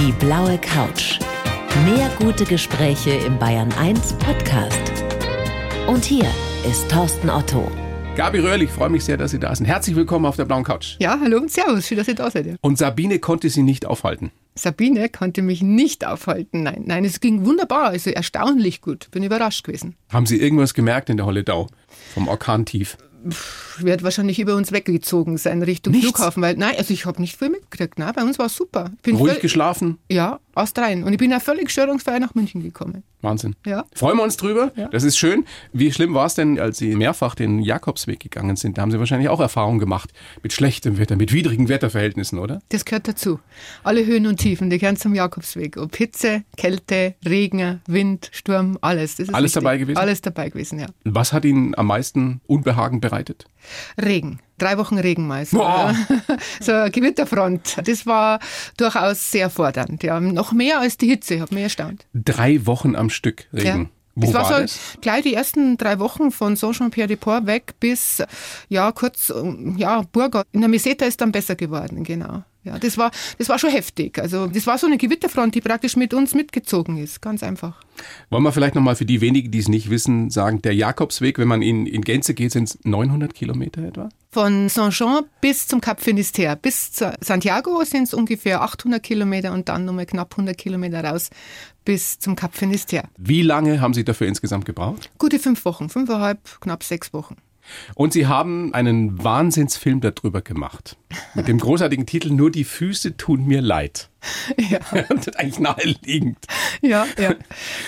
Die blaue Couch. Mehr gute Gespräche im Bayern 1 Podcast. Und hier ist Thorsten Otto. Gabi Röhrlich, ich freue mich sehr, dass Sie da sind. Herzlich willkommen auf der blauen Couch. Ja, hallo und servus, schön, dass ihr da seid. Ja. Und Sabine konnte Sie nicht aufhalten. Sabine konnte mich nicht aufhalten. Nein, nein, es ging wunderbar, also erstaunlich gut. Bin überrascht gewesen. Haben Sie irgendwas gemerkt in der Holledau vom Orkantief? Wird wahrscheinlich über uns weggezogen sein Richtung Nichts? Flughafen, weil nein, also ich habe nicht viel mitgekriegt. Nein, bei uns war es super. Ich bin Ruhig völ- geschlafen? Ja, aus dreien. Und ich bin ja völlig störungsfrei nach München gekommen. Wahnsinn. Ja. Freuen wir uns drüber. Ja. Das ist schön. Wie schlimm war es denn, als Sie mehrfach den Jakobsweg gegangen sind? Da haben Sie wahrscheinlich auch Erfahrungen gemacht mit schlechtem Wetter, mit widrigen Wetterverhältnissen, oder? Das gehört dazu. Alle Höhen und Tiefen, die gehören zum Jakobsweg. Ob Hitze, Kälte, Regen, Wind, Sturm, alles. Alles wichtig. dabei gewesen? Alles dabei gewesen, ja. Was hat Ihnen am meisten Unbehagen bereitet? Regen. Drei Wochen Regen. So, Boah. so eine Gewitterfront. Das war durchaus sehr fordernd. Ja. Noch mehr als die Hitze, habe mich erstaunt. Drei Wochen am Stück Regen. Ja. Wo das war, war so das? gleich die ersten drei Wochen von Saint-Jean-Pierre-de-Port weg bis, ja, kurz, ja, Burgau. In der Meseta ist dann besser geworden, genau. Ja, das war, das war schon heftig. Also, das war so eine Gewitterfront, die praktisch mit uns mitgezogen ist. Ganz einfach. Wollen wir vielleicht nochmal für die wenigen, die es nicht wissen, sagen, der Jakobsweg, wenn man ihn in Gänze geht, sind es 900 Kilometer etwa? Von Saint-Jean bis zum Cap Finisterre. Bis zu Santiago sind es ungefähr 800 Kilometer und dann nochmal knapp 100 Kilometer raus bis zum Cap Finisterre. Wie lange haben Sie dafür insgesamt gebraucht? Gute fünf Wochen, fünfeinhalb, knapp sechs Wochen. Und Sie haben einen Wahnsinnsfilm darüber gemacht. Mit dem großartigen Titel Nur die Füße tun mir leid. Ja. das ist eigentlich naheliegend. Ja, ja.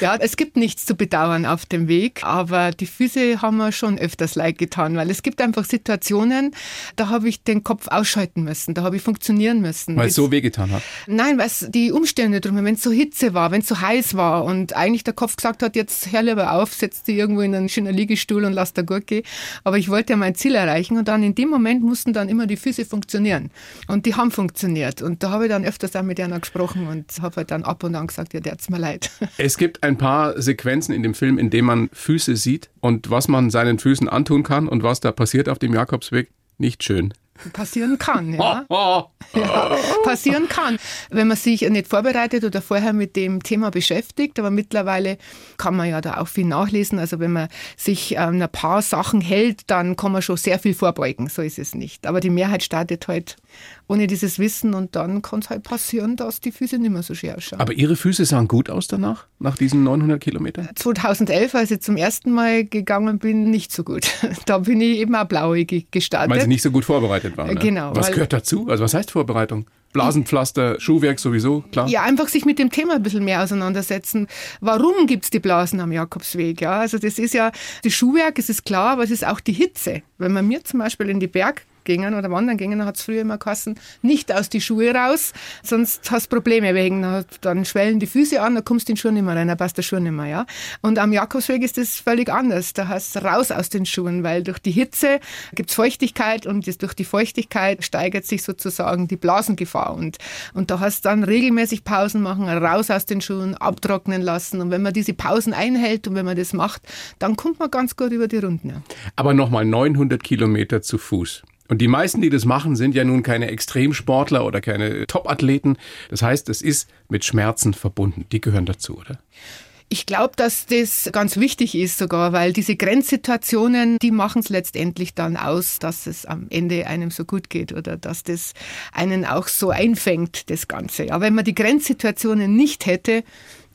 Ja, es gibt nichts zu bedauern auf dem Weg, aber die Füße haben mir schon öfters leid getan, weil es gibt einfach Situationen, da habe ich den Kopf ausschalten müssen, da habe ich funktionieren müssen. Weil es so wehgetan hat. Nein, weil es die Umstände drum, wenn es so Hitze war, wenn es so heiß war und eigentlich der Kopf gesagt hat, jetzt hör lieber auf, setz dich irgendwo in einen schönen Liegestuhl und lass da gut gehen. Aber ich wollte ja mein Ziel erreichen und dann in dem Moment mussten dann immer die Füße funktionieren. Und die haben funktioniert. Und da habe ich dann öfters auch mit einer gesprochen und habe halt dann ab und an gesagt, ja, der hat's mir leid. Es gibt ein paar Sequenzen in dem Film, in denen man Füße sieht und was man seinen Füßen antun kann und was da passiert auf dem Jakobsweg. Nicht schön. Passieren kann, ja. Ja, passieren kann, wenn man sich nicht vorbereitet oder vorher mit dem Thema beschäftigt. Aber mittlerweile kann man ja da auch viel nachlesen. Also wenn man sich an ein paar Sachen hält, dann kann man schon sehr viel vorbeugen. So ist es nicht. Aber die Mehrheit startet halt ohne dieses Wissen und dann kann es halt passieren, dass die Füße nicht mehr so schön ausschauen. Aber Ihre Füße sahen gut aus danach, nach diesen 900 Kilometern? 2011, als ich zum ersten Mal gegangen bin, nicht so gut. Da bin ich eben auch blauäugig gestartet. Weil Sie nicht so gut vorbereitet waren. Ne? Genau, Was gehört dazu? Also was heißt Vorbereitung? Blasenpflaster, Schuhwerk sowieso, klar. Ja, einfach sich mit dem Thema ein bisschen mehr auseinandersetzen. Warum gibt's die Blasen am Jakobsweg? Ja, also das ist ja, das Schuhwerk, es ist klar, aber es ist auch die Hitze. Wenn wir mir zum Beispiel in die Berg gingen oder wandern gingen, dann hat's früher immer geheißen, nicht aus die Schuhe raus, sonst hast Probleme wegen, dann schwellen die Füße an, dann kommst du in den Schuh nicht mehr rein, dann passt der Schuh nicht mehr, ja. Und am Jakobsweg ist das völlig anders. Da hast raus aus den Schuhen, weil durch die Hitze gibt's Feuchtigkeit und durch die Feuchtigkeit steigert sich sozusagen die Blasengefahr und, und da hast dann regelmäßig Pausen machen, raus aus den Schuhen, abtrocknen lassen und wenn man diese Pausen einhält und wenn man das macht, dann kommt man ganz gut über die Runden. Ja. Aber nochmal 900 Kilometer zu Fuß. Und die meisten, die das machen, sind ja nun keine Extremsportler oder keine Topathleten. Das heißt, es ist mit Schmerzen verbunden. Die gehören dazu, oder? Ich glaube, dass das ganz wichtig ist sogar, weil diese Grenzsituationen, die machen es letztendlich dann aus, dass es am Ende einem so gut geht oder dass das einen auch so einfängt, das Ganze. Ja, wenn man die Grenzsituationen nicht hätte,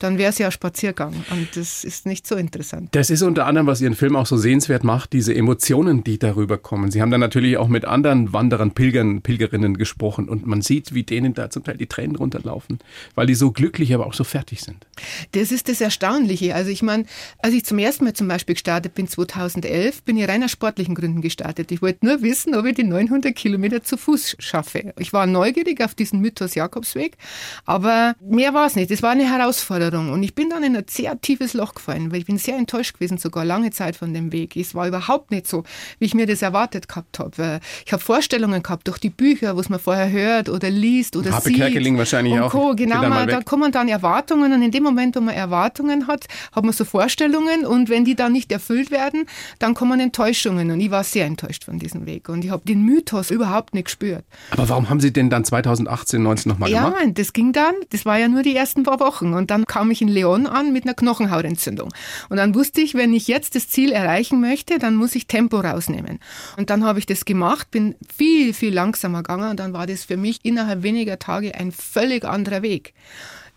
dann wäre es ja ein Spaziergang und das ist nicht so interessant. Das ist unter anderem, was Ihren Film auch so sehenswert macht, diese Emotionen, die darüber kommen. Sie haben dann natürlich auch mit anderen Wanderern, Pilgern, Pilgerinnen gesprochen und man sieht, wie denen da zum Teil die Tränen runterlaufen, weil die so glücklich, aber auch so fertig sind. Das ist das Erstaunliche. Also ich meine, als ich zum ersten Mal zum Beispiel gestartet bin, 2011, bin ich rein aus sportlichen Gründen gestartet. Ich wollte nur wissen, ob ich die 900 Kilometer zu Fuß schaffe. Ich war neugierig auf diesen Mythos Jakobsweg, aber mehr war es nicht. Es war eine Herausforderung Herausforderung. Und ich bin dann in ein sehr tiefes Loch gefallen, weil ich bin sehr enttäuscht gewesen, sogar lange Zeit von dem Weg. Es war überhaupt nicht so, wie ich mir das erwartet gehabt habe. Ich habe Vorstellungen gehabt durch die Bücher, was man vorher hört oder liest oder Habe sieht. Kerkeling wahrscheinlich und auch. Co. Genau, man, da kommen dann Erwartungen und in dem Moment, wo man Erwartungen hat, hat man so Vorstellungen und wenn die dann nicht erfüllt werden, dann kommen Enttäuschungen und ich war sehr enttäuscht von diesem Weg und ich habe den Mythos überhaupt nicht gespürt. Aber warum haben Sie denn dann 2018, 19 nochmal Ja, gemacht? das ging dann, das war ja nur die ersten paar Wochen und dann kam ich in Leon an mit einer Knochenhautentzündung und dann wusste ich, wenn ich jetzt das Ziel erreichen möchte, dann muss ich Tempo rausnehmen und dann habe ich das gemacht, bin viel, viel langsamer gegangen und dann war das für mich innerhalb weniger Tage ein völlig anderer Weg.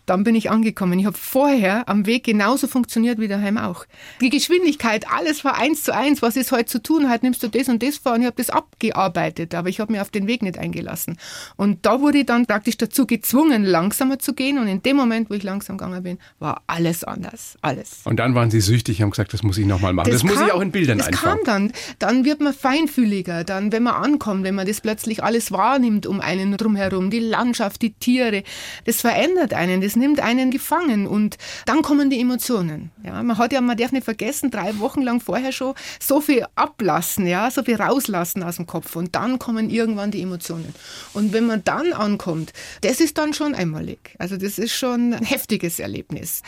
Dann bin ich angekommen. Ich habe vorher am Weg genauso funktioniert wie daheim auch. Die Geschwindigkeit, alles war eins zu eins. Was ist heute zu tun? Heute nimmst du das und das vor und ich habe das abgearbeitet, aber ich habe mir auf den Weg nicht eingelassen. Und da wurde ich dann praktisch dazu gezwungen, langsamer zu gehen. Und in dem Moment, wo ich langsam gegangen bin, war alles anders. Alles. Und dann waren Sie süchtig, haben gesagt, das muss ich nochmal machen. Das, muss kam- ich auch in Bildern das einfangen. kam dann. Dann wird man feinfühliger. Dann, wenn man ankommt, wenn man das plötzlich alles wahrnimmt um einen drumherum, die Landschaft, die Tiere, das verändert einen, das nimmt einen gefangen und dann kommen die Emotionen. Ja, man hat ja, man darf nicht vergessen, drei Wochen lang vorher schon so viel ablassen, ja, so viel rauslassen aus dem Kopf und dann kommen irgendwann die Emotionen. Und wenn man dann ankommt, das ist dann schon einmalig. Also das ist schon ein heftiges Erlebnis.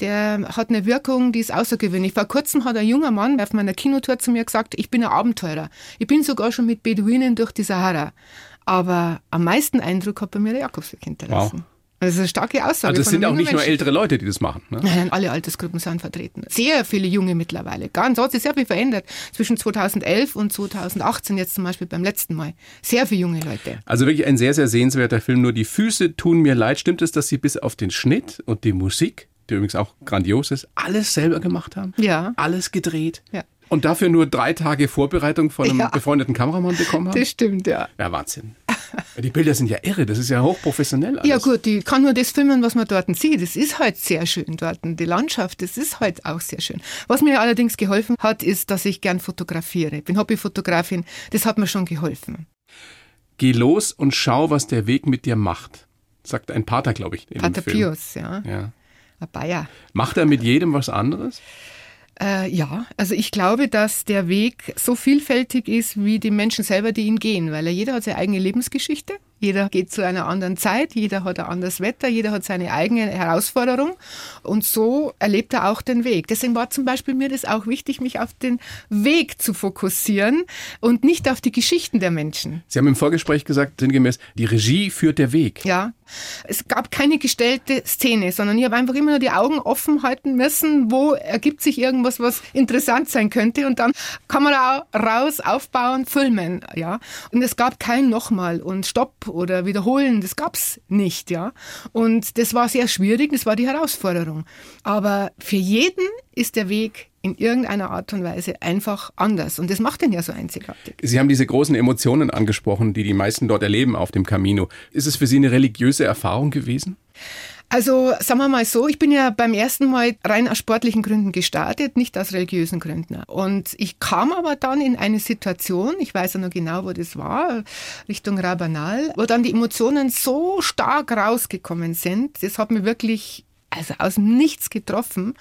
Der hat eine Wirkung, die ist außergewöhnlich. Vor kurzem hat ein junger Mann auf meiner Kinotour zu mir gesagt, ich bin ein Abenteurer. Ich bin sogar schon mit Beduinen durch die Sahara. Aber am meisten Eindruck hat bei mir der Jakobsweg hinterlassen. Wow. Das ist eine starke Aussage. Also es sind auch nicht jungen nur Menschen. ältere Leute, die das machen. Ne? Nein, alle Altersgruppen sind vertreten. Sehr viele junge mittlerweile. Ganz, hat sich sehr viel verändert. Zwischen 2011 und 2018 jetzt zum Beispiel beim letzten Mal. Sehr viele junge Leute. Also wirklich ein sehr, sehr sehenswerter Film. Nur die Füße tun mir leid. Stimmt es, dass Sie bis auf den Schnitt und die Musik, die übrigens auch grandios ist, alles selber gemacht haben? Ja. Alles gedreht? Ja. Und dafür nur drei Tage Vorbereitung von einem Ja. befreundeten Kameramann bekommen haben? Das stimmt, ja. Ja, Wahnsinn. Die Bilder sind ja irre. Das ist ja hochprofessionell alles. Ja gut, die kann nur das filmen, was man dort sieht. Das ist halt sehr schön dort. Die Landschaft, das ist halt auch sehr schön. Was mir allerdings geholfen hat, ist, dass ich gern fotografiere. Ich bin Hobbyfotografin. Das hat mir schon geholfen. Geh los und schau, was der Weg mit dir macht. Sagt ein Pater, glaube ich. Pater. Pius, ja. Ja. Ein Bayer. Macht er mit jedem was anderes? Äh, ja, also ich glaube, dass der Weg so vielfältig ist wie die Menschen selber, die ihn gehen, weil er jeder hat seine eigene Lebensgeschichte. Jeder geht zu einer anderen Zeit, jeder hat ein anderes Wetter, jeder hat seine eigene Herausforderung und so erlebt er auch den Weg. Deswegen war zum Beispiel mir das auch wichtig, mich auf den Weg zu fokussieren und nicht auf die Geschichten der Menschen. Sie haben im Vorgespräch gesagt, sinngemäß, die Regie führt der Weg. Ja, es gab keine gestellte Szene, sondern ich habe einfach immer nur die Augen offen halten müssen, wo ergibt sich irgendwas, was interessant sein könnte und dann Kamera raus, aufbauen, filmen, ja. Und es gab kein nochmal und Stopp oder Wiederholen, das gab's nicht, ja. Und das war sehr schwierig, das war die Herausforderung. Aber für jeden ist der Weg in irgendeiner Art und Weise einfach anders und das macht ihn ja so einzigartig. Sie haben diese großen Emotionen angesprochen, die die meisten dort erleben auf dem Camino. Ist es für Sie eine religiöse Erfahrung gewesen? Also sagen wir mal so, ich bin ja beim ersten Mal rein aus sportlichen Gründen gestartet, nicht aus religiösen Gründen. Und ich kam aber dann in eine Situation, ich weiß ja noch genau, wo das war, Richtung Rabanal, wo dann die Emotionen so stark rausgekommen sind. Das hat mir wirklich also aus dem Nichts getroffen.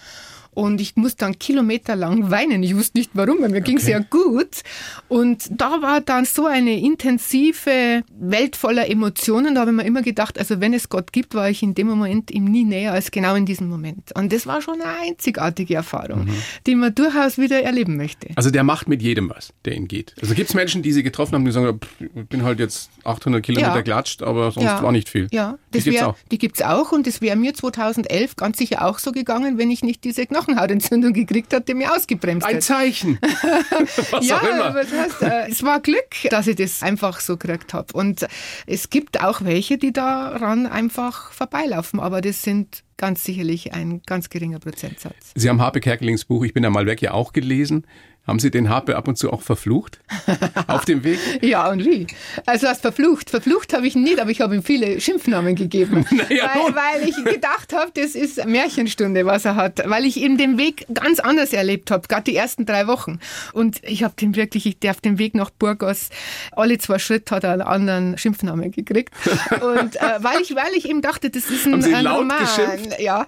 Und ich musste dann kilometerlang weinen. Ich wusste nicht warum, weil mir ging's ja gut. Und da war dann so eine intensive Welt voller Emotionen. Da habe ich mir immer gedacht, also wenn es Gott gibt, war ich in dem Moment ihm nie näher als genau in diesem Moment. Und das war schon eine einzigartige Erfahrung, die man durchaus wieder erleben möchte. Also der macht mit jedem was, der ihn geht. Also gibt es Menschen, die Sie getroffen haben, die sagen, ich bin halt jetzt 800 Kilometer Ja. klatscht, aber sonst Ja. war nicht viel. Ja, die das gibt's wär, auch. Die gibt's auch und das wäre mir 2011 ganz sicher auch so gegangen, wenn ich nicht diese Knochenhautentzündung gekriegt hätte, die mir ausgebremst Ein hätte. Zeichen. was ja, auch immer. aber das heißt, äh, es war Glück, dass ich das einfach so gekriegt habe. Und es gibt auch welche, die daran einfach vorbeilaufen, aber das sind ganz sicherlich ein ganz geringer Prozentsatz. Sie haben Harpe Kerkelings Buch Ich bin da mal weg ja auch gelesen. Haben Sie den Harpe ab und zu auch verflucht? Auf dem Weg? Ja, und wie? Also was verflucht? Verflucht habe ich ihn nicht, aber ich habe ihm viele Schimpfnamen gegeben. naja, weil, weil, ich gedacht habe, das ist Märchenstunde, was er hat. Weil ich ihm den Weg ganz anders erlebt habe, gerade die ersten drei Wochen. Und ich habe den wirklich, ich darf den Weg nach Burgos, alle zwei Schritte hat er einen anderen Schimpfnamen gekriegt. Und äh, weil, ich, weil ich ihm dachte, das ist ein, Haben Sie ein laut Roman. Geschimpft? Ja.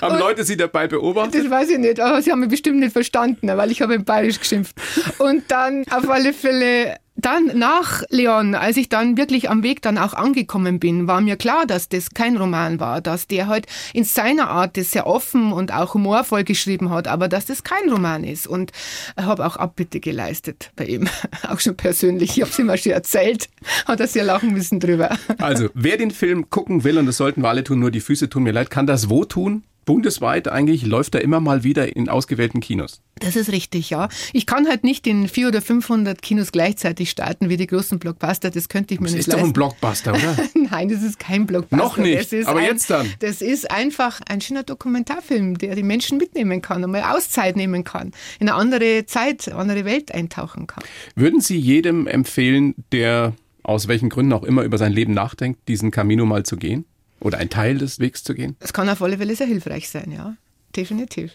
Haben und Leute Sie dabei beobachtet? Das weiß ich nicht, aber sie haben mich bestimmt nicht verstanden, weil ich habe in Bayerisch geschimpft. Und dann auf alle Fälle dann nach Leon, als ich dann wirklich am Weg dann auch angekommen bin, war mir klar, dass das kein Roman war, dass der halt in seiner Art das sehr offen und auch humorvoll geschrieben hat, aber dass das kein Roman ist. Und habe auch Abbitte geleistet bei ihm, auch schon persönlich. Ich habe es ihm schon erzählt, hat er sehr lachen müssen drüber. Also, wer den Film gucken will, und das sollten wir alle tun, nur die Füße tun mir leid, kann das wo tun? Bundesweit eigentlich läuft er immer mal wieder in ausgewählten Kinos. Das ist richtig, ja. Ich kann halt nicht in 400 oder 500 Kinos gleichzeitig starten wie die großen Blockbuster. Das könnte ich mir das nicht leisten. Das ist doch ein Blockbuster, oder? Nein, das ist kein Blockbuster. Noch nicht, aber ein, jetzt dann. Das ist einfach ein schöner Dokumentarfilm, der die Menschen mitnehmen kann und mal Auszeit nehmen kann, in eine andere Zeit, eine andere Welt eintauchen kann. Würden Sie jedem empfehlen, der aus welchen Gründen auch immer über sein Leben nachdenkt, diesen Camino mal zu gehen? Oder ein Teil des Wegs zu gehen? Es kann auf alle Fälle sehr hilfreich sein, ja. Definitiv.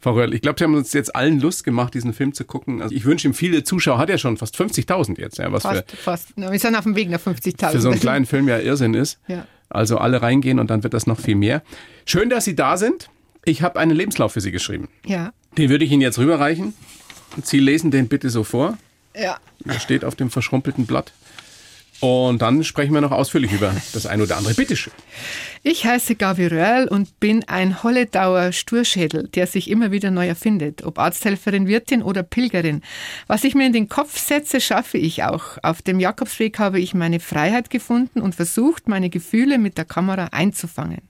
Frau Röhrl, ich glaube, Sie haben uns jetzt allen Lust gemacht, diesen Film zu gucken. Also ich wünsche ihm viele Zuschauer, hat ja schon fast 50.000 jetzt. Ja, was fast, für, fast. Wir sind auf dem Weg nach 50.000. Für so einen kleinen Film ja Irrsinn ist. Ja. Also alle reingehen und dann wird das noch viel mehr. Schön, dass Sie da sind. Ich habe einen Lebenslauf für Sie geschrieben. Ja. Den würde ich Ihnen jetzt rüberreichen. Sie lesen den bitte so vor. Ja. Der steht auf dem verschrumpelten Blatt. Und dann sprechen wir noch ausführlich über das eine oder andere. Bitte schön. Ich heiße Gabi Röhrl und bin ein Holledauer Sturschädel, der sich immer wieder neu erfindet. Ob Arzthelferin, Wirtin oder Pilgerin. Was ich mir in den Kopf setze, schaffe ich auch. Auf dem Jakobsweg habe ich meine Freiheit gefunden und versucht, meine Gefühle mit der Kamera einzufangen.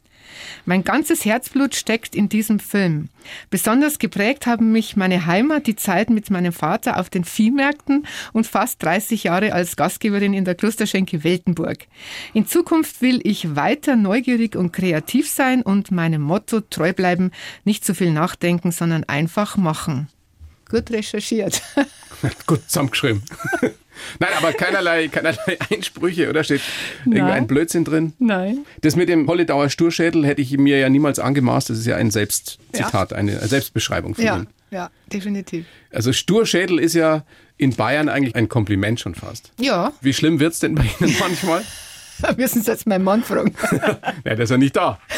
Mein ganzes Herzblut steckt in diesem Film. Besonders geprägt haben mich meine Heimat, die Zeit mit meinem Vater auf den Viehmärkten und fast 30 Jahre als Gastgeberin in der Klosterschenke Weltenburg. In Zukunft will ich weiter neugierig und kreativ sein und meinem Motto treu bleiben, nicht zu viel nachdenken, sondern einfach machen. Gut recherchiert. Gut zusammengeschrieben. Nein, aber keinerlei, keinerlei Einsprüche, oder steht irgendein Blödsinn drin? Nein. Das mit dem Holledauer Sturschädel hätte ich mir ja niemals angemaßt. Das ist ja ein Selbstzitat, ja. eine Selbstbeschreibung von ja. ihm. Ja, definitiv. Also Sturschädel ist ja in Bayern eigentlich ein Kompliment schon fast. Ja. Wie schlimm wird es denn bei Ihnen manchmal? Müssen Sie jetzt meinen Mann fragen. ja, der ist ja nicht da.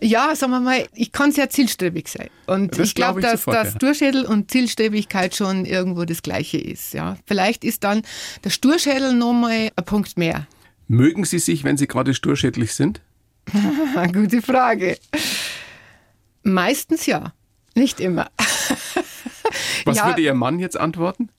Ja, sagen wir mal, ich kann sehr zielstrebig sein. Und das ich glaube, glaub dass, sofort, dass ja. Sturschädel und Zielstrebigkeit schon irgendwo das Gleiche ist. Ja. Vielleicht ist dann der Sturschädel nochmal ein Punkt mehr. Mögen Sie sich, wenn Sie gerade sturschädlich sind? Gute Frage. Meistens ja, nicht immer. Was ja. würde Ihr Mann jetzt antworten?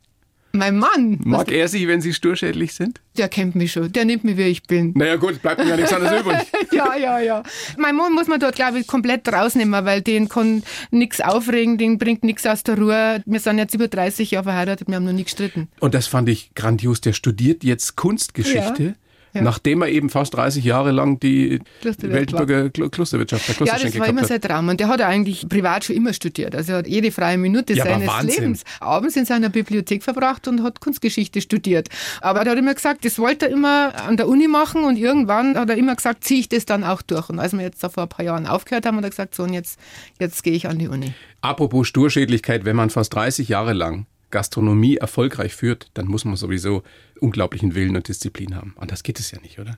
Mein Mann. Mag er Sie, wenn Sie sturschädlich sind? Der kennt mich schon. Der nimmt mich, wie ich bin. Naja, gut, bleibt mir ja nichts anderes übrig. ja, ja, ja. Mein Mann muss man dort, glaube ich, komplett rausnehmen, weil den kann nichts aufregen, den bringt nichts aus der Ruhe. Wir sind jetzt über 30 Jahre verheiratet, wir haben noch nie gestritten. Und das fand ich grandios. Der studiert jetzt Kunstgeschichte. Ja ja. Nachdem er eben fast 30 Jahre lang die Weltbürger Klosterwirtschaft, der Ja, das war immer sein Traum. Und der hat eigentlich privat schon immer studiert. Also er hat jede freie Minute ja, seines Lebens abends in seiner Bibliothek verbracht und hat Kunstgeschichte studiert. Aber er hat immer gesagt, das wollte er immer an der Uni machen und irgendwann hat er immer gesagt, ziehe ich das dann auch durch. Und als wir jetzt da vor ein paar Jahren aufgehört haben, hat er gesagt, so und jetzt, jetzt gehe ich an die Uni. Apropos Sturschädlichkeit, wenn man fast 30 Jahre lang Gastronomie erfolgreich führt, dann muss man sowieso unglaublichen Willen und Disziplin haben. Anders geht es ja nicht, oder?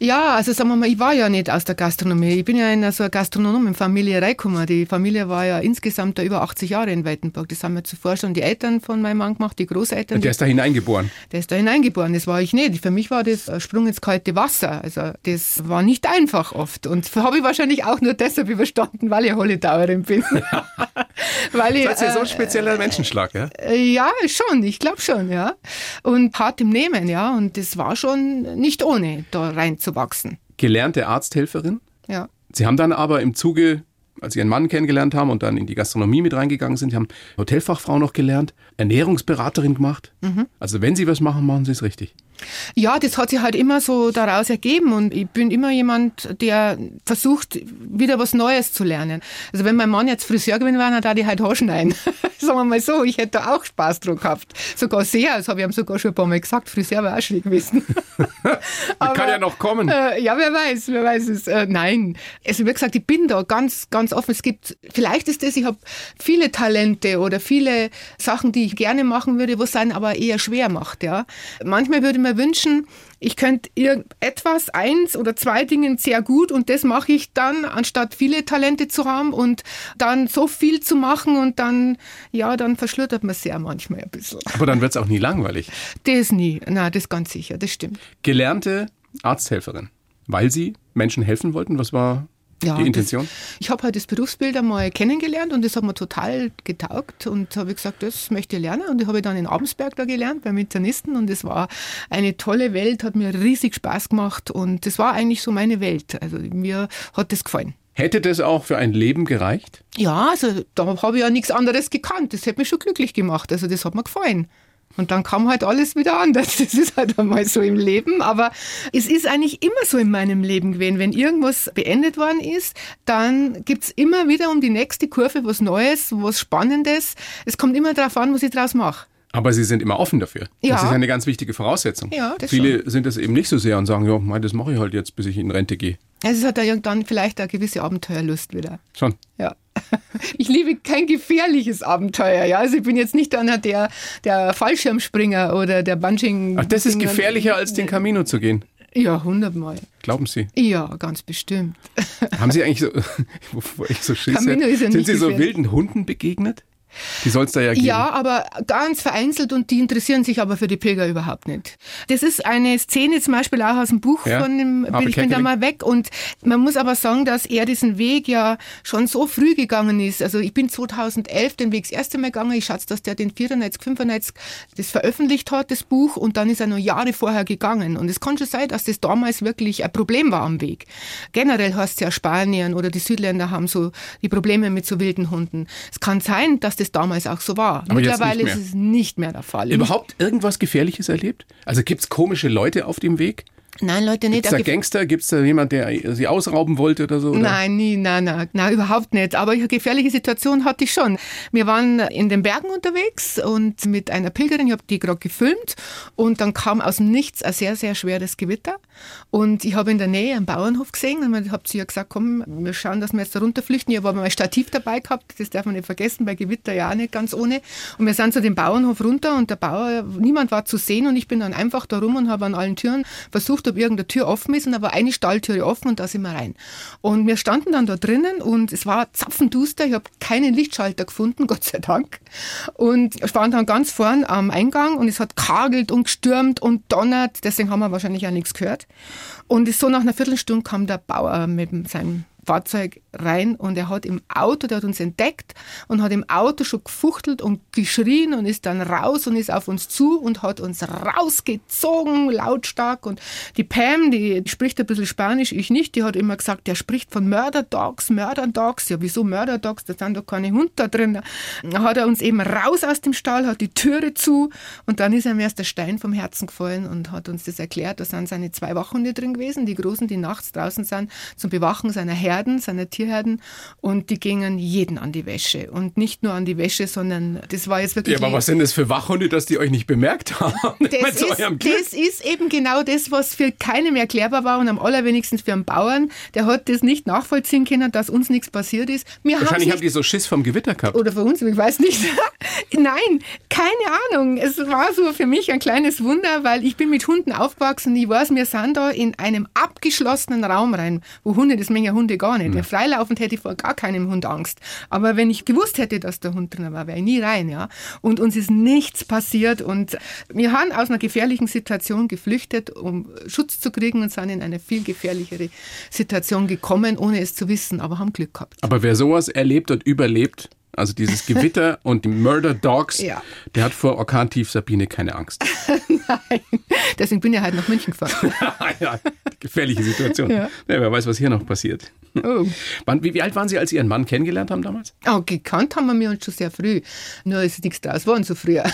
Ja, also sagen wir mal, ich war ja nicht aus der Gastronomie. Ich bin ja in so einer Gastronomenfamilie reingekommen. Die Familie war ja insgesamt da über 80 Jahre in Weitenburg. Das haben wir zuvor schon die Eltern von meinem Mann gemacht, die Großeltern. Und der ist da hineingeboren? Der ist da hineingeboren, das war ich nicht. Für mich war das ein Sprung ins kalte Wasser. Also das war nicht einfach oft. Und habe ich wahrscheinlich auch nur deshalb überstanden, weil ich Holledauerin bin. weil ich, das ist ja so ein spezieller äh, Menschenschlag, ja? Ja, schon, ich glaube schon, ja. Und hart im nehmen, ja. Und das war schon nicht ohne, da reinzuwachsen. Gelernte Arzthelferin? Ja. Sie haben dann aber im Zuge, als Sie Ihren Mann kennengelernt haben und dann in die Gastronomie mit reingegangen sind, Sie haben Hotelfachfrau noch gelernt, Ernährungsberaterin gemacht. Mhm. Also wenn Sie was machen, machen Sie es richtig. Ja, das hat sich halt immer so daraus ergeben und ich bin immer jemand, der versucht, wieder was Neues zu lernen. Also wenn mein Mann jetzt Friseur gewesen wäre, dann da die halt Haarschneiden. Sagen wir mal so, ich hätte da auch Spaß dran gehabt. Sogar sehr, das habe ich ihm sogar schon ein paar Mal gesagt, Friseur war auch schön gewesen. Aber, kann ja noch kommen. Äh, ja, wer weiß, wer weiß es. Äh, nein. Also wie gesagt, ich bin da ganz, ganz offen. Es gibt, vielleicht ist das, ich habe viele Talente oder viele Sachen, die ich gerne machen würde, was es aber eher schwer macht. Ja. Manchmal würde man wünschen, ich könnte etwas, eins oder zwei Dinge sehr gut und das mache ich dann, anstatt viele Talente zu haben und dann so viel zu machen und dann, ja, dann verschlüttert man sehr manchmal ein bisschen. Aber dann wird es auch nie langweilig. Das nie, na, das ganz sicher, das stimmt. Gelernte Arzthelferin, weil Sie Menschen helfen wollten, was war ja, die Intention? Das, ich habe halt das Berufsbild einmal kennengelernt und das hat mir total getaugt und habe gesagt, das möchte ich lernen und ich habe dann in Abensberg da gelernt beim Internisten und es war eine tolle Welt, hat mir riesig Spaß gemacht und das war eigentlich so meine Welt. Also mir hat das gefallen. Hätte das auch für ein Leben gereicht? Ja, also da habe ich ja nichts anderes gekannt. Das hätte mich schon glücklich gemacht. Also das hat mir gefallen. Und dann kam halt alles wieder anders. Das ist halt einmal so im Leben. Aber es ist eigentlich immer so in meinem Leben gewesen. Wenn irgendwas beendet worden ist, dann gibt es immer wieder um die nächste Kurve was Neues, was Spannendes. Es kommt immer darauf an, was ich daraus mache. Aber Sie sind immer offen dafür. Ja. Das ist eine ganz wichtige Voraussetzung. Ja, das Viele schon. sind das eben nicht so sehr und sagen, ja, das mache ich halt jetzt, bis ich in Rente gehe. Also es hat ja dann vielleicht eine gewisse Abenteuerlust wieder. Schon. Ja. Ich liebe kein gefährliches Abenteuer. Ja? Also ich bin jetzt nicht einer der, der Fallschirmspringer oder der Bunching. Ach, das ist gefährlicher als den Camino zu gehen. Ja, hundertmal. Glauben Sie? Ja, ganz bestimmt. Haben Sie eigentlich so, bevor ich so Schiss Camino ist ja Sind Sie so wilden Hunden begegnet? Die soll es da ja geben. Ja, aber ganz vereinzelt und die interessieren sich aber für die Pilger überhaupt nicht. Das ist eine Szene zum Beispiel auch aus dem Buch ja, von dem Ich bin da mal weg und man muss aber sagen, dass er diesen Weg ja schon so früh gegangen ist. Also ich bin 2011 den Weg das erste Mal gegangen. Ich schätze, dass der den 94, 95 das veröffentlicht hat, das Buch, und dann ist er noch Jahre vorher gegangen. Und es kann schon sein, dass das damals wirklich ein Problem war am Weg. Generell heißt es ja Spanien oder die Südländer haben so die Probleme mit so wilden Hunden. Es kann sein, dass das damals auch so war. Aber Mittlerweile ist es nicht mehr der Fall. Überhaupt irgendwas Gefährliches erlebt? Also gibt es komische Leute auf dem Weg? Nein, Leute, nicht. Gibt es da Gangster? Gibt es da jemand, der sie ausrauben wollte oder so? Oder? Nein, nie, nein, nein, nein, überhaupt nicht. Aber eine gefährliche Situation hatte ich schon. Wir waren in den Bergen unterwegs und mit einer Pilgerin, ich habe die gerade gefilmt und dann kam aus dem Nichts ein sehr, sehr schweres Gewitter und ich habe in der Nähe einen Bauernhof gesehen und ich habe zu ihr gesagt, komm, wir schauen, dass wir jetzt da runterflüchten. Ich habe mein Stativ dabei gehabt, das darf man nicht vergessen, bei Gewitter ja auch nicht ganz ohne. Und wir sind zu dem Bauernhof runter und der Bauer, niemand war zu sehen und ich bin dann einfach da rum und habe an allen Türen versucht, ob irgendeine Tür offen ist und da war eine Stalltüre offen und da sind wir rein. Und wir standen dann da drinnen und es war zapfenduster, ich habe keinen Lichtschalter gefunden, Gott sei Dank. Und wir waren dann ganz vorn am Eingang und es hat kagelt und gestürmt und donnert, deswegen haben wir wahrscheinlich auch nichts gehört. Und so nach einer Viertelstunde kam der Bauer mit seinem Fahrzeug rein und er hat im Auto, der hat uns entdeckt und hat im Auto schon gefuchtelt und geschrien und ist dann raus und ist auf uns zu und hat uns rausgezogen, lautstark. Und die Pam, die spricht ein bisschen Spanisch, ich nicht, die hat immer gesagt, der spricht von Murder Dogs, Murder Dogs. Ja, wieso Murder Dogs? Da sind doch keine Hunde da drin. Dann hat er uns eben raus aus dem Stall, hat die Türe zu und dann ist ihm erst der Stein vom Herzen gefallen und hat uns das erklärt. Da sind seine zwei Wachhunde drin gewesen, die Großen, die nachts draußen sind, zum Bewachen seiner Herde Herden, seine Tierherden, und die gingen jeden an die Wäsche. Und nicht nur an die Wäsche, sondern das war jetzt wirklich. Ja, aber was sind das für Wachhunde, dass die euch nicht bemerkt haben? Das, ist, das ist eben genau das, was für keinem erklärbar war und am allerwenigsten für einen Bauern. Der hat das nicht nachvollziehen können, dass uns nichts passiert ist. Wir Wahrscheinlich haben die so Schiss vom Gewitter gehabt. Oder für uns, ich weiß nicht. Nein, keine Ahnung. Es war so für mich ein kleines Wunder, weil ich bin mit Hunden aufgewachsen. Ich weiß, wir sind da in einem abgeschlossenen Raum rein, wo Hunde, das Menge Hunde gar nicht. Ja. Freilaufend hätte ich vor gar keinem Hund Angst. Aber wenn ich gewusst hätte, dass der Hund drin war, wäre ich nie rein. Ja? Und uns ist nichts passiert. Und wir haben aus einer gefährlichen Situation geflüchtet, um Schutz zu kriegen und sind in eine viel gefährlichere Situation gekommen, ohne es zu wissen, aber haben Glück gehabt. Aber wer sowas erlebt und überlebt, also dieses Gewitter und die Murder Dogs, ja. der hat vor Orkantief Sabine keine Angst. Nein, deswegen bin ich halt nach München gefahren. ja, Gefährliche Situation. Ja. wer weiß, was hier noch passiert. Oh. Wann, wie, wie, alt waren Sie, als Sie Ihren Mann kennengelernt haben damals? Oh, gekannt haben wir uns schon sehr früh. Nur ist nichts draus geworden so früher.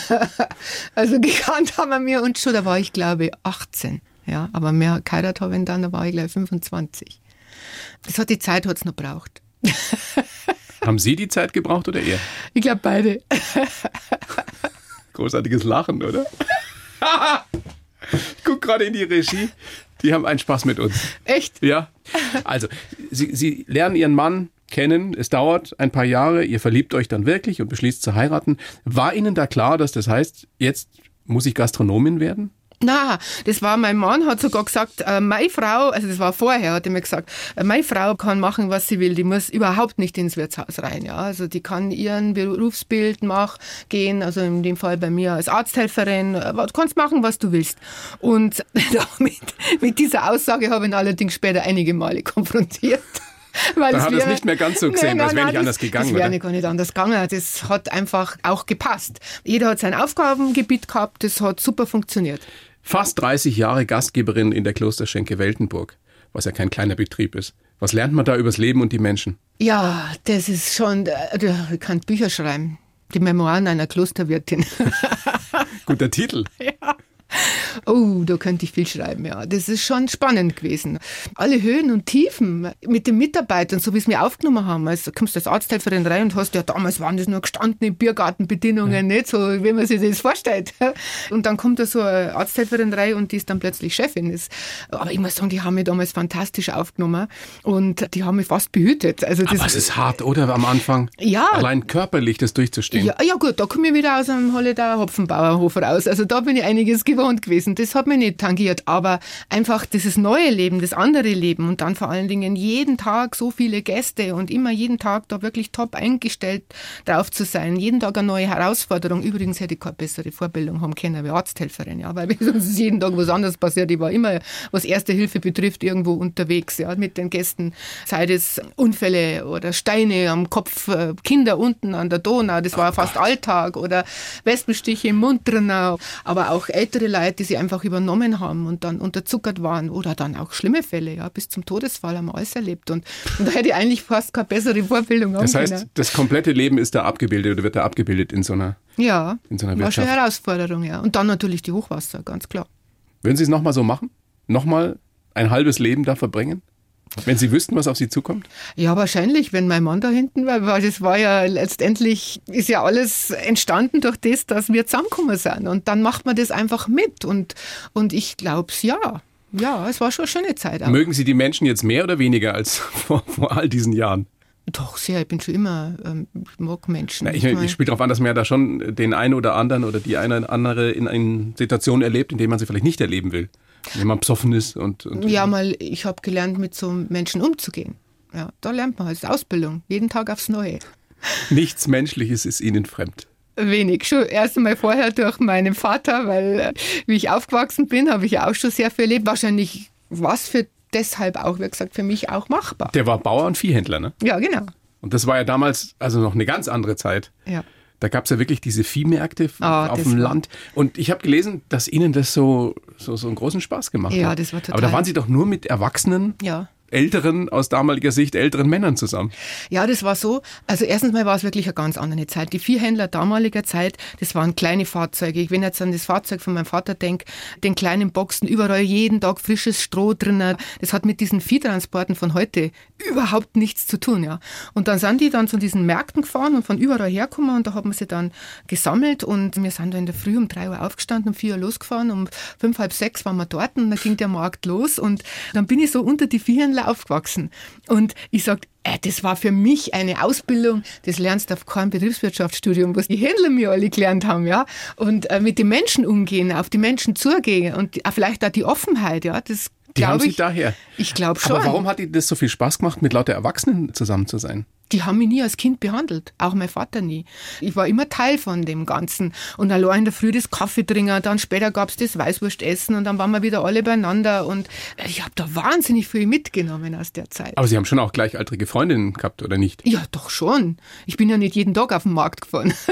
also gekannt haben wir uns schon, da war ich glaube 18. Ja, aber mehr geheiratet habe ich dann, da war ich gleich 25. Das hat die Zeit hat's noch gebraucht. Haben Sie die Zeit gebraucht oder er? Ich glaube beide. Großartiges Lachen, oder? ich gucke gerade in die Regie. Die haben einen Spaß mit uns. Echt? Ja. Also, Sie, Sie lernen Ihren Mann kennen. Es dauert ein paar Jahre. Ihr verliebt euch dann wirklich und beschließt zu heiraten. War Ihnen da klar, dass das heißt, jetzt muss ich Gastronomin werden? Na, das war mein Mann, hat sogar gesagt, äh, meine Frau, also das war vorher, hat er mir gesagt, äh, meine Frau kann machen, was sie will, die muss überhaupt nicht ins Wirtshaus rein, ja, also die kann ihren Berufsbild machen, gehen, also in dem Fall bei mir als Arzthelferin, äh, du kannst machen, was du willst. Und damit, mit dieser Aussage habe ich ihn allerdings später einige Male konfrontiert. Weil Dann hat es nicht mehr ganz so gesehen, nein, nein, das wäre nicht anders gegangen. Das wäre gar nicht anders gegangen. Das hat einfach auch gepasst. Jeder hat sein Aufgabengebiet gehabt, das hat super funktioniert. Fast 30 Jahre Gastgeberin in der Klosterschenke Weltenburg, was ja kein kleiner Betrieb ist. Was lernt man da übers Leben und die Menschen? Ja, das ist schon, ich kann Bücher schreiben. Die Memoiren einer Klosterwirtin. Guter Titel. Ja. Oh, da könnte ich viel schreiben, ja. Das ist schon spannend gewesen. Alle Höhen und Tiefen mit den Mitarbeitern, so wie es mir aufgenommen haben. Also kommst du als Arzthelferin rein und hast ja damals waren das nur gestandene Biergartenbedingungen, ja. nicht so, wie man sich das vorstellt. Und dann kommt da so eine Arzthelferin rein und die ist dann plötzlich Chefin. aber ich muss sagen, die haben mich damals fantastisch aufgenommen und die haben mich fast behütet. Also das aber es ist hart, oder? Am Anfang. Ja. Allein körperlich das durchzustehen. Ja, ja gut, da komme ich wieder aus einem Holledauer Hopfenbauerhof raus. Also da bin ich einiges gewohnt gewesen gewesen. Das hat mich nicht tangiert, aber einfach dieses neue Leben, das andere Leben und dann vor allen Dingen jeden Tag so viele Gäste und immer jeden Tag da wirklich top eingestellt drauf zu sein. Jeden Tag eine neue Herausforderung. Übrigens hätte ich keine bessere Vorbildung haben können wie Arzthelferin, ja, weil sonst ist jeden Tag was anderes passiert. Ich war immer, was Erste Hilfe betrifft, irgendwo unterwegs, ja, mit den Gästen. Sei es Unfälle oder Steine am Kopf, äh, Kinder unten an der Donau, das war fast Alltag oder Wespenstiche im Mund drin, aber auch ältere Leute, die sich einfach übernommen haben und dann unterzuckert waren oder dann auch schlimme Fälle, ja, bis zum Todesfall haben wir alles erlebt und, und da hätte ich eigentlich fast keine bessere Vorbildung haben Das heißt, können. das komplette Leben ist da abgebildet oder wird da abgebildet in so einer Ja, in so einer war schon eine Herausforderung, ja. Und dann natürlich die Hochwasser, ganz klar. Würden Sie es nochmal so machen? Nochmal ein halbes Leben da verbringen? Wenn Sie wüssten, was auf Sie zukommt? Ja, wahrscheinlich, wenn mein Mann da hinten war, weil das war ja letztendlich, ist ja alles entstanden durch das, dass wir zusammengekommen sind. Und dann macht man das einfach mit. Und, und ich glaube es ja. Ja, es war schon eine schöne Zeit. Auch. Mögen Sie die Menschen jetzt mehr oder weniger als vor, vor all diesen Jahren? Doch, sehr. Ich bin schon immer, ähm, ich mag Menschen. Na, ich, ich spiele darauf an, dass man ja da schon den einen oder anderen oder die eine oder andere in einer Situation erlebt, in der man sie vielleicht nicht erleben will. Wenn man besoffen ist und. und ja, mal, ich habe gelernt, mit so Menschen umzugehen. Ja, da lernt man als Ausbildung, jeden Tag aufs Neue. Nichts Menschliches ist Ihnen fremd. Wenig. Schon erst einmal vorher durch meinen Vater, weil äh, wie ich aufgewachsen bin, habe ich ja auch schon sehr viel erlebt. Wahrscheinlich was für deshalb auch, wie gesagt, für mich auch machbar. Der war Bauer und Viehhändler, ne? Ja, genau. Und das war ja damals also noch eine ganz andere Zeit. Ja. Da gab es ja wirklich diese Viehmärkte oh, auf dem Land. Und ich habe gelesen, dass Ihnen das so, so, so einen großen Spaß gemacht ja, hat. Ja, das war total. Aber da waren Sie doch nur mit Erwachsenen. Ja älteren, aus damaliger Sicht älteren Männern zusammen. Ja, das war so. Also erstens mal war es wirklich eine ganz andere Zeit. Die Viehhändler damaliger Zeit, das waren kleine Fahrzeuge. Wenn ich jetzt an das Fahrzeug von meinem Vater denke, den kleinen Boxen, überall jeden Tag frisches Stroh drinnen. Das hat mit diesen Viehtransporten von heute überhaupt nichts zu tun, ja. Und dann sind die dann zu diesen Märkten gefahren und von überall hergekommen und da haben wir sie dann gesammelt und wir sind da in der Früh um drei Uhr aufgestanden, um vier Uhr losgefahren, um fünf, halb sechs waren wir dort und dann ging der Markt los und dann bin ich so unter die Viehhändler aufgewachsen. Und ich sage, äh, das war für mich eine Ausbildung, das lernst du auf keinem Betriebswirtschaftsstudium, was die Händler mir alle gelernt haben, ja. Und äh, mit den Menschen umgehen, auf die Menschen zugehen und äh, vielleicht auch die Offenheit, ja. Das die haben Sie ich, daher. Ich glaube schon. Aber warum hat Ihnen das so viel Spaß gemacht, mit lauter Erwachsenen zusammen zu sein? Die haben mich nie als Kind behandelt, auch mein Vater nie. Ich war immer Teil von dem Ganzen. Und allein in der Früh das Kaffee trinken, dann später gab es das Weißwurstessen und dann waren wir wieder alle beieinander. Und ich habe da wahnsinnig viel mitgenommen aus der Zeit. Aber Sie haben schon auch gleichaltrige Freundinnen gehabt, oder nicht? Ja, doch schon. Ich bin ja nicht jeden Tag auf den Markt gefahren.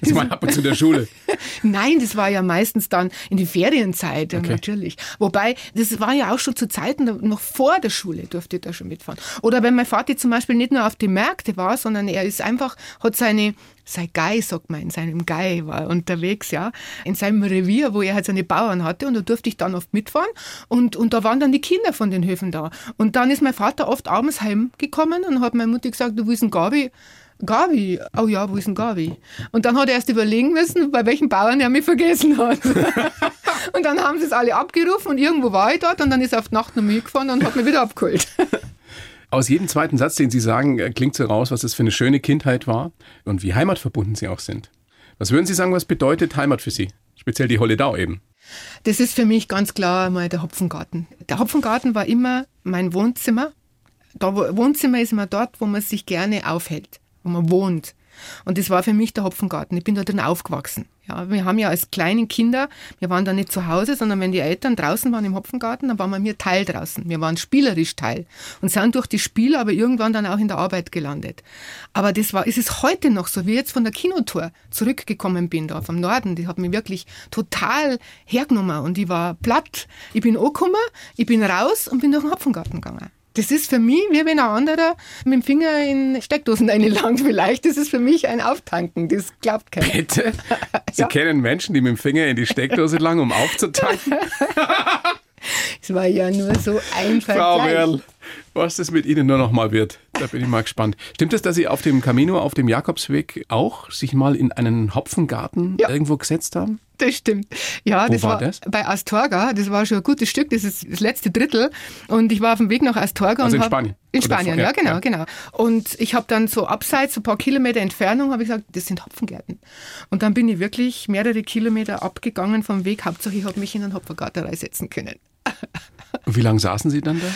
Das war ab und zu in der Schule. Nein, das war ja meistens dann in die Ferienzeit, okay. natürlich. Wobei, das war ja auch schon zu Zeiten, noch vor der Schule durfte ich da schon mitfahren. Oder wenn mein Vater zum Beispiel nicht nur auf die Märkte war, sondern er ist einfach, hat seine sein Guy, sagt man, in seinem Guy war unterwegs, ja, in seinem Revier, wo er halt seine Bauern hatte und da durfte ich dann oft mitfahren und, und da waren dann die Kinder von den Höfen da. Und dann ist mein Vater oft abends heimgekommen und hat meine Mutter gesagt, du, wo ist ein Gabi? Gabi, oh ja, wo ist ein Gabi? Und dann hat er erst überlegen müssen, bei welchen Bauern er mich vergessen hat. und dann haben sie es alle abgerufen und irgendwo war ich dort und dann ist er auf die Nacht noch mitgefahren und hat mich wieder abgeholt. Aus jedem zweiten Satz, den Sie sagen, äh, klingt so raus, was das für eine schöne Kindheit war und wie heimatverbunden Sie auch sind. Was würden Sie sagen, was bedeutet Heimat für Sie? Speziell die Holledau eben. Das ist für mich ganz klar mal der Hopfengarten. Der Hopfengarten war immer mein Wohnzimmer. Da, Wohnzimmer ist immer dort, wo man sich gerne aufhält wo man wohnt. Und das war für mich der Hopfengarten. Ich bin da drin aufgewachsen. Ja, wir haben ja als kleine Kinder, wir waren da nicht zu Hause, sondern wenn die Eltern draußen waren im Hopfengarten, dann waren wir Teil draußen. Wir waren spielerisch Teil und sind durch die Spiele aber irgendwann dann auch in der Arbeit gelandet. Aber das war, ist es heute noch so, wie ich jetzt von der Kinotour zurückgekommen bin da vom Norden. Die hat mich wirklich total hergenommen und ich war platt. Ich bin angekommen, ich bin raus und bin durch den Hopfengarten gegangen. Das ist für mich, wie wenn ein anderer mit dem Finger in Steckdosen reinlangt vielleicht. Das ist für mich ein Auftanken. Das glaubt keiner. Bitte? Sie ja. kennen Menschen, die mit dem Finger in die Steckdose lang, um aufzutanken? Es war ja nur so einfach. Frau Merl, was das mit Ihnen nur noch mal wird, da bin ich mal gespannt. Stimmt es, dass Sie auf dem Camino, auf dem Jakobsweg auch sich mal in einen Hopfengarten ja. irgendwo gesetzt haben? Das stimmt. Ja, Wo das war, war das? bei Astorga. Das war schon ein gutes Stück. Das ist das letzte Drittel. Und ich war auf dem Weg nach Astorga. Also und in Spanien? In Spanien, vor, ja, genau, ja. genau. Und ich habe dann so abseits, so ein paar Kilometer Entfernung, habe ich gesagt, das sind Hopfengärten. Und dann bin ich wirklich mehrere Kilometer abgegangen vom Weg. Hauptsache, ich habe mich in einen Hopfengarten reinsetzen können. Wie lange saßen Sie dann da?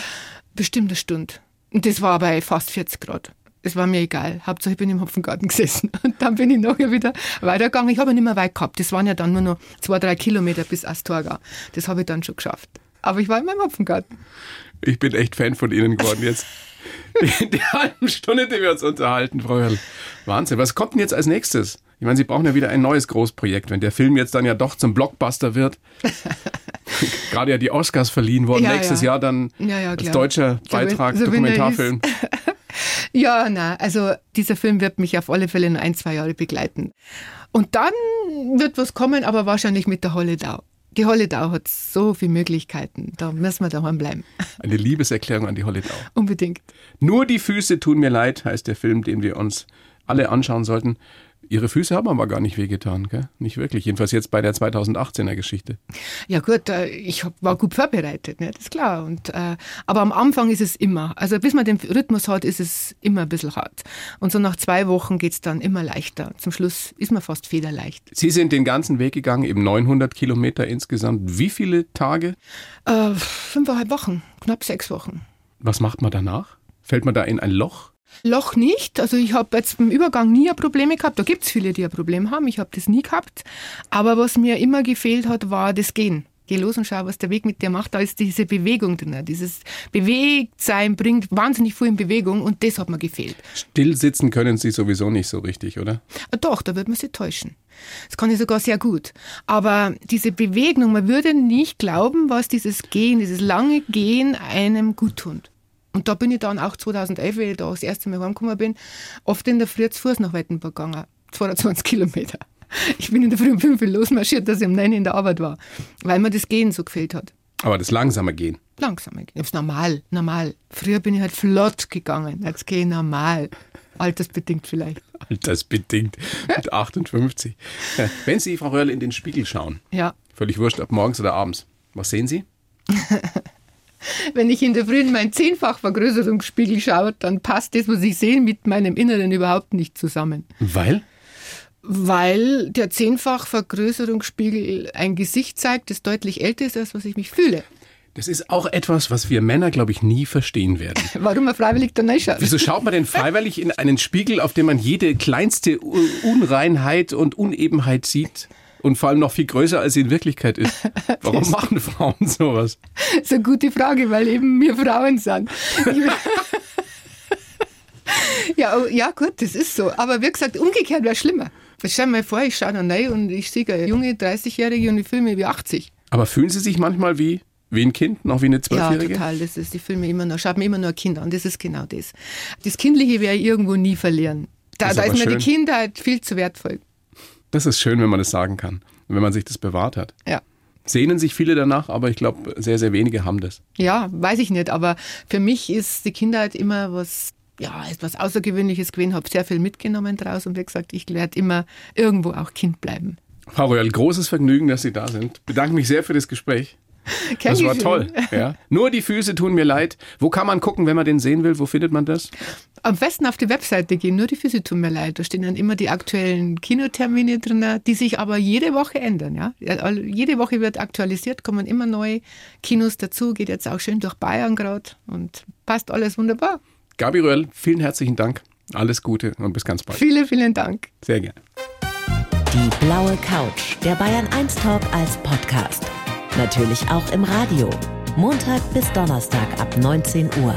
Bestimmt eine Stunde. Und das war bei fast 40 Grad. Es war mir egal. Hauptsache, ich bin im Hopfengarten gesessen. Und dann bin ich nachher wieder weitergegangen. Ich habe ja nicht mehr weit gehabt. Das waren ja dann nur noch zwei, drei Kilometer bis Astorga. Das habe ich dann schon geschafft. Aber ich war in meinem Hopfengarten. Ich bin echt Fan von Ihnen geworden jetzt. Die, die halben Stunde, die wir uns unterhalten, Frau Hörl. Wahnsinn. Was kommt denn jetzt als nächstes? Ich meine, Sie brauchen ja wieder ein neues Großprojekt, wenn der Film jetzt dann ja doch zum Blockbuster wird. Gerade ja die Oscars verliehen worden. Ja, Nächstes ja. Jahr dann als deutscher Beitrag, so, Dokumentarfilm. Ja, na, also dieser Film wird mich auf alle Fälle in ein, zwei Jahre begleiten. Und dann wird was kommen, aber wahrscheinlich mit der Holledau. Die Holledau hat so viele Möglichkeiten. Da müssen wir daheim bleiben. Eine Liebeserklärung an die Holledau. Unbedingt. Nur die Füße tun mir leid, heißt der Film, den wir uns alle anschauen sollten. Ihre Füße haben aber gar nicht wehgetan, gell? Nicht wirklich. Jedenfalls jetzt bei der 2018er Geschichte. Ja gut, äh, ich war gut vorbereitet, ne? das ist klar. Und, äh, aber am Anfang ist es immer, also bis man den Rhythmus hat, ist es immer ein bisschen hart. Und so nach zwei Wochen geht's dann immer leichter. Zum Schluss ist man fast federleicht. Sie sind den ganzen Weg gegangen, eben 900 Kilometer insgesamt. Wie viele Tage? Äh, fünfeinhalb Wochen, knapp sechs Wochen. Was macht man danach? Fällt man da in ein Loch? Loch nicht. Also ich habe jetzt beim Übergang nie Probleme gehabt. Da gibt's viele, die ein Problem haben. Ich habe das nie gehabt. Aber was mir immer gefehlt hat, war das Gehen. Geh los und schau, was der Weg mit dir macht. Da ist diese Bewegung drin. Dieses Bewegtsein bringt wahnsinnig viel in Bewegung und das hat mir gefehlt. Still sitzen können Sie sowieso nicht so richtig, oder? Ah, Doch, da wird man sich täuschen. Das kann ich sogar sehr gut. Aber diese Bewegung, man würde nicht glauben, was dieses Gehen, dieses lange Gehen einem gut tut. Und da bin ich dann auch 2011, wie ich da das erste Mal heimgekommen bin, oft in der Früh zu Fuß nach Wettenburg gegangen. 220 Kilometer. Ich bin in der Früh um 5 Uhr losmarschiert, dass ich um 9 Uhr in der Arbeit war, weil mir das Gehen so gefehlt hat. Aber das langsame Gehen. Langsam. Ich hab's normal, normal. Früher bin ich halt flott gegangen. Jetzt gehe ich normal. Altersbedingt vielleicht. Altersbedingt mit 58. Ja, Wenn Sie, Frau Röhrl, in den Spiegel schauen, Ja. völlig wurscht, ob morgens oder abends, was sehen Sie? Wenn ich in der Früh in meinen Zehnfachvergrößerungsspiegel schaue, dann passt das, was ich sehe, mit meinem Inneren überhaupt nicht zusammen. Weil? Weil der Zehnfachvergrößerungsspiegel ein Gesicht zeigt, das deutlich älter ist, als was ich mich fühle. Das ist auch etwas, was wir Männer, glaube ich, nie verstehen werden. Warum man freiwillig da reinschaut. Wieso schaut man denn freiwillig in einen Spiegel, auf dem man jede kleinste Unreinheit und Unebenheit sieht? Und vor allem noch viel größer, als sie in Wirklichkeit ist. Warum machen Frauen sowas? Das ist eine gute Frage, weil eben wir Frauen sind. ja, oh, ja, gut, das ist so. Aber wie gesagt, umgekehrt wäre schlimmer. Stell dir mal vor, ich schaue da rein und ich sehe eine junge 30-Jährige und ich fühle mich wie 80. Aber fühlen Sie sich manchmal wie wie ein Kind, noch wie eine Zwölfjährige? Ja, total. Das ist, die Filme immer noch, schaut mir immer nur ein Kind an. Das ist genau das. Das Kindliche werde ich irgendwo nie verlieren. Da ist, da ist mir die Kindheit viel zu wertvoll. Das ist schön, wenn man das sagen kann. Wenn man sich das bewahrt hat. Ja. Sehnen sich viele danach, aber ich glaube, sehr, sehr wenige haben das. Ja, weiß ich nicht. Aber für mich ist die Kindheit immer was ja, etwas Außergewöhnliches gewesen, habe sehr viel mitgenommen draus und wie gesagt, ich werde immer irgendwo auch Kind bleiben. Frau Royal, großes Vergnügen, dass Sie da sind. Bedanke mich sehr für das Gespräch. das war toll. Ja. Nur die Füße tun mir leid. Wo kann man gucken, wenn man den sehen will? Wo findet man das? Am besten auf die Webseite gehen. Nur die Füße tun mir leid. Da stehen dann immer die aktuellen Kinotermine drin, die sich aber jede Woche ändern. Ja? Jede Woche wird aktualisiert, kommen immer neue Kinos dazu. Geht jetzt auch schön durch Bayern gerade und passt alles wunderbar. Gabi Röll, vielen herzlichen Dank. Alles Gute und bis ganz bald. Vielen, vielen Dank. Sehr gerne. Die blaue Couch, der Bayern 1 Talk als Podcast. Natürlich auch im Radio. Montag bis Donnerstag ab 19 Uhr.